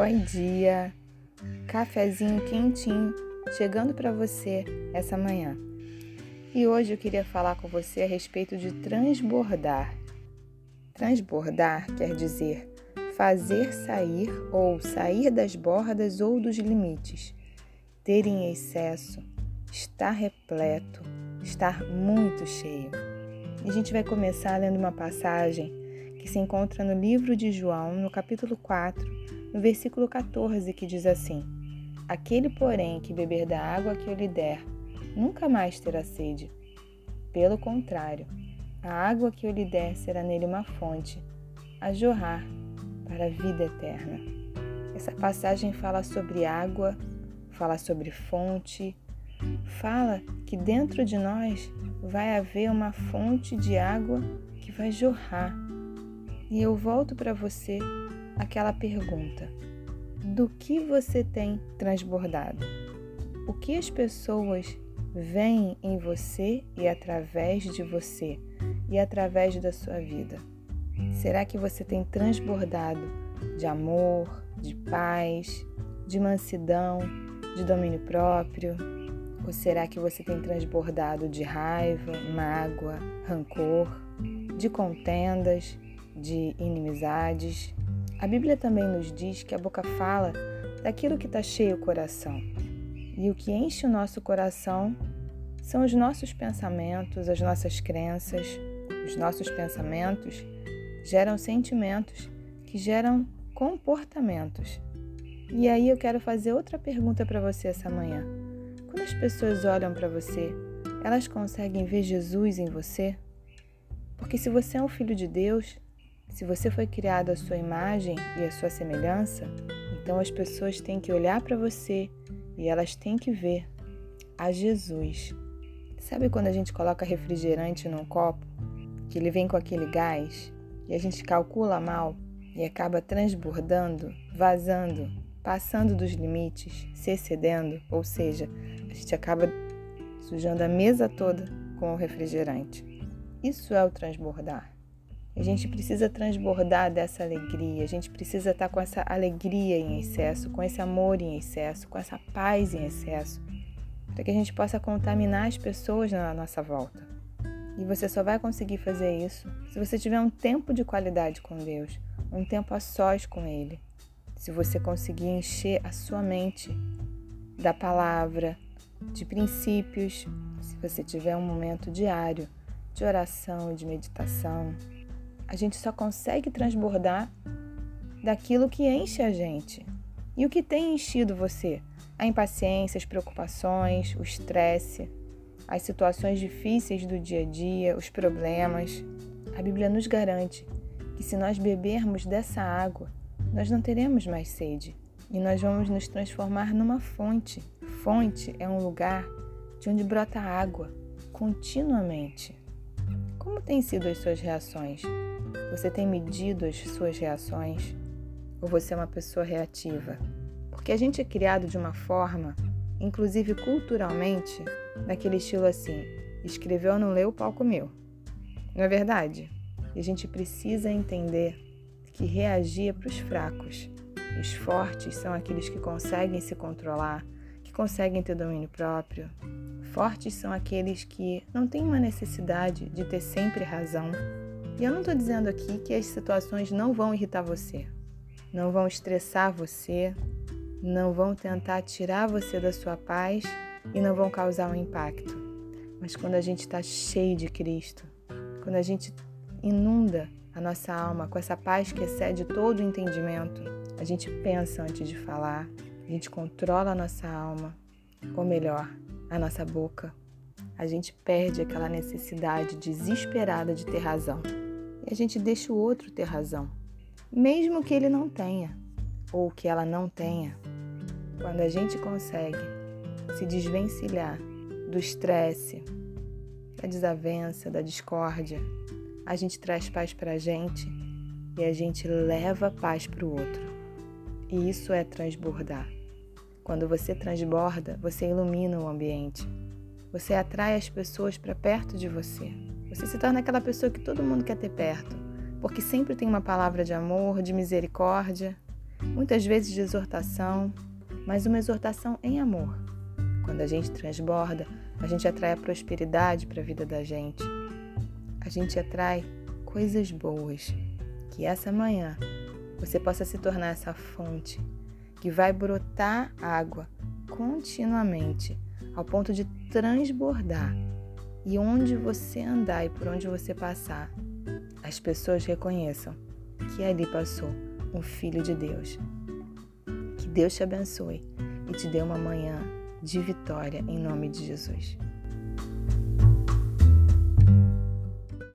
Bom dia, cafezinho quentinho chegando para você essa manhã. E hoje eu queria falar com você a respeito de transbordar. Transbordar quer dizer fazer sair ou sair das bordas ou dos limites, ter em excesso, estar repleto, estar muito cheio. E a gente vai começar lendo uma passagem que se encontra no livro de João, no capítulo 4, no versículo 14, que diz assim: Aquele, porém, que beber da água que eu lhe der, nunca mais terá sede. Pelo contrário, a água que eu lhe der será nele uma fonte, a jorrar para a vida eterna. Essa passagem fala sobre água, fala sobre fonte, fala que dentro de nós vai haver uma fonte de água que vai jorrar. E eu volto para você aquela pergunta: do que você tem transbordado? O que as pessoas veem em você e através de você e através da sua vida? Será que você tem transbordado de amor, de paz, de mansidão, de domínio próprio? Ou será que você tem transbordado de raiva, mágoa, rancor, de contendas, de inimizades? A Bíblia também nos diz que a boca fala daquilo que está cheio o coração. E o que enche o nosso coração são os nossos pensamentos, as nossas crenças. Os nossos pensamentos geram sentimentos que geram comportamentos. E aí eu quero fazer outra pergunta para você essa manhã. Quando as pessoas olham para você, elas conseguem ver Jesus em você? Porque se você é um filho de Deus, se você foi criado à sua imagem e à sua semelhança, então as pessoas têm que olhar para você e elas têm que ver a Jesus. Sabe quando a gente coloca refrigerante num copo, que ele vem com aquele gás e a gente calcula mal e acaba transbordando, vazando, passando dos limites, se excedendo, ou seja, a gente acaba sujando a mesa toda com o refrigerante. Isso é o transbordar. A gente precisa transbordar dessa alegria, a gente precisa estar com essa alegria em excesso, com esse amor em excesso, com essa paz em excesso, para que a gente possa contaminar as pessoas na nossa volta. E você só vai conseguir fazer isso se você tiver um tempo de qualidade com Deus, um tempo a sós com Ele. Se você conseguir encher a sua mente da palavra, de princípios, se você tiver um momento diário de oração, de meditação, a gente só consegue transbordar daquilo que enche a gente. E o que tem enchido você? A impaciência, as preocupações, o estresse, as situações difíceis do dia a dia, os problemas. A Bíblia nos garante que se nós bebermos dessa água, nós não teremos mais sede e nós vamos nos transformar numa fonte. Fonte é um lugar de onde brota água continuamente. Como têm sido as suas reações? Você tem medido as suas reações? Ou você é uma pessoa reativa? Porque a gente é criado de uma forma, inclusive culturalmente, naquele estilo assim: escreveu, não leu, o pau comeu. Não é verdade? E a gente precisa entender que reagir é para os fracos. Os fortes são aqueles que conseguem se controlar, que conseguem ter domínio próprio. Fortes são aqueles que não têm uma necessidade de ter sempre razão, e eu não estou dizendo aqui que as situações não vão irritar você, não vão estressar você, não vão tentar tirar você da sua paz e não vão causar um impacto. Mas quando a gente está cheio de Cristo, quando a gente inunda a nossa alma com essa paz que excede todo o entendimento, a gente pensa antes de falar, a gente controla a nossa alma, ou melhor, a nossa boca. A gente perde aquela necessidade desesperada de ter razão e a gente deixa o outro ter razão, mesmo que ele não tenha ou que ela não tenha. Quando a gente consegue se desvencilhar do estresse, da desavença, da discórdia, a gente traz paz para a gente e a gente leva paz para o outro. E isso é transbordar. Quando você transborda, você ilumina o ambiente. Você atrai as pessoas para perto de você. Você se torna aquela pessoa que todo mundo quer ter perto, porque sempre tem uma palavra de amor, de misericórdia. muitas vezes de exortação, mas uma exortação em amor. Quando a gente transborda, a gente atrai a prosperidade para a vida da gente. A gente atrai coisas boas. Que essa manhã você possa se tornar essa fonte que vai brotar água continuamente, ao ponto de transbordar. E onde você andar e por onde você passar, as pessoas reconheçam que ali passou um filho de Deus. Que Deus te abençoe e te dê uma manhã de vitória em nome de Jesus.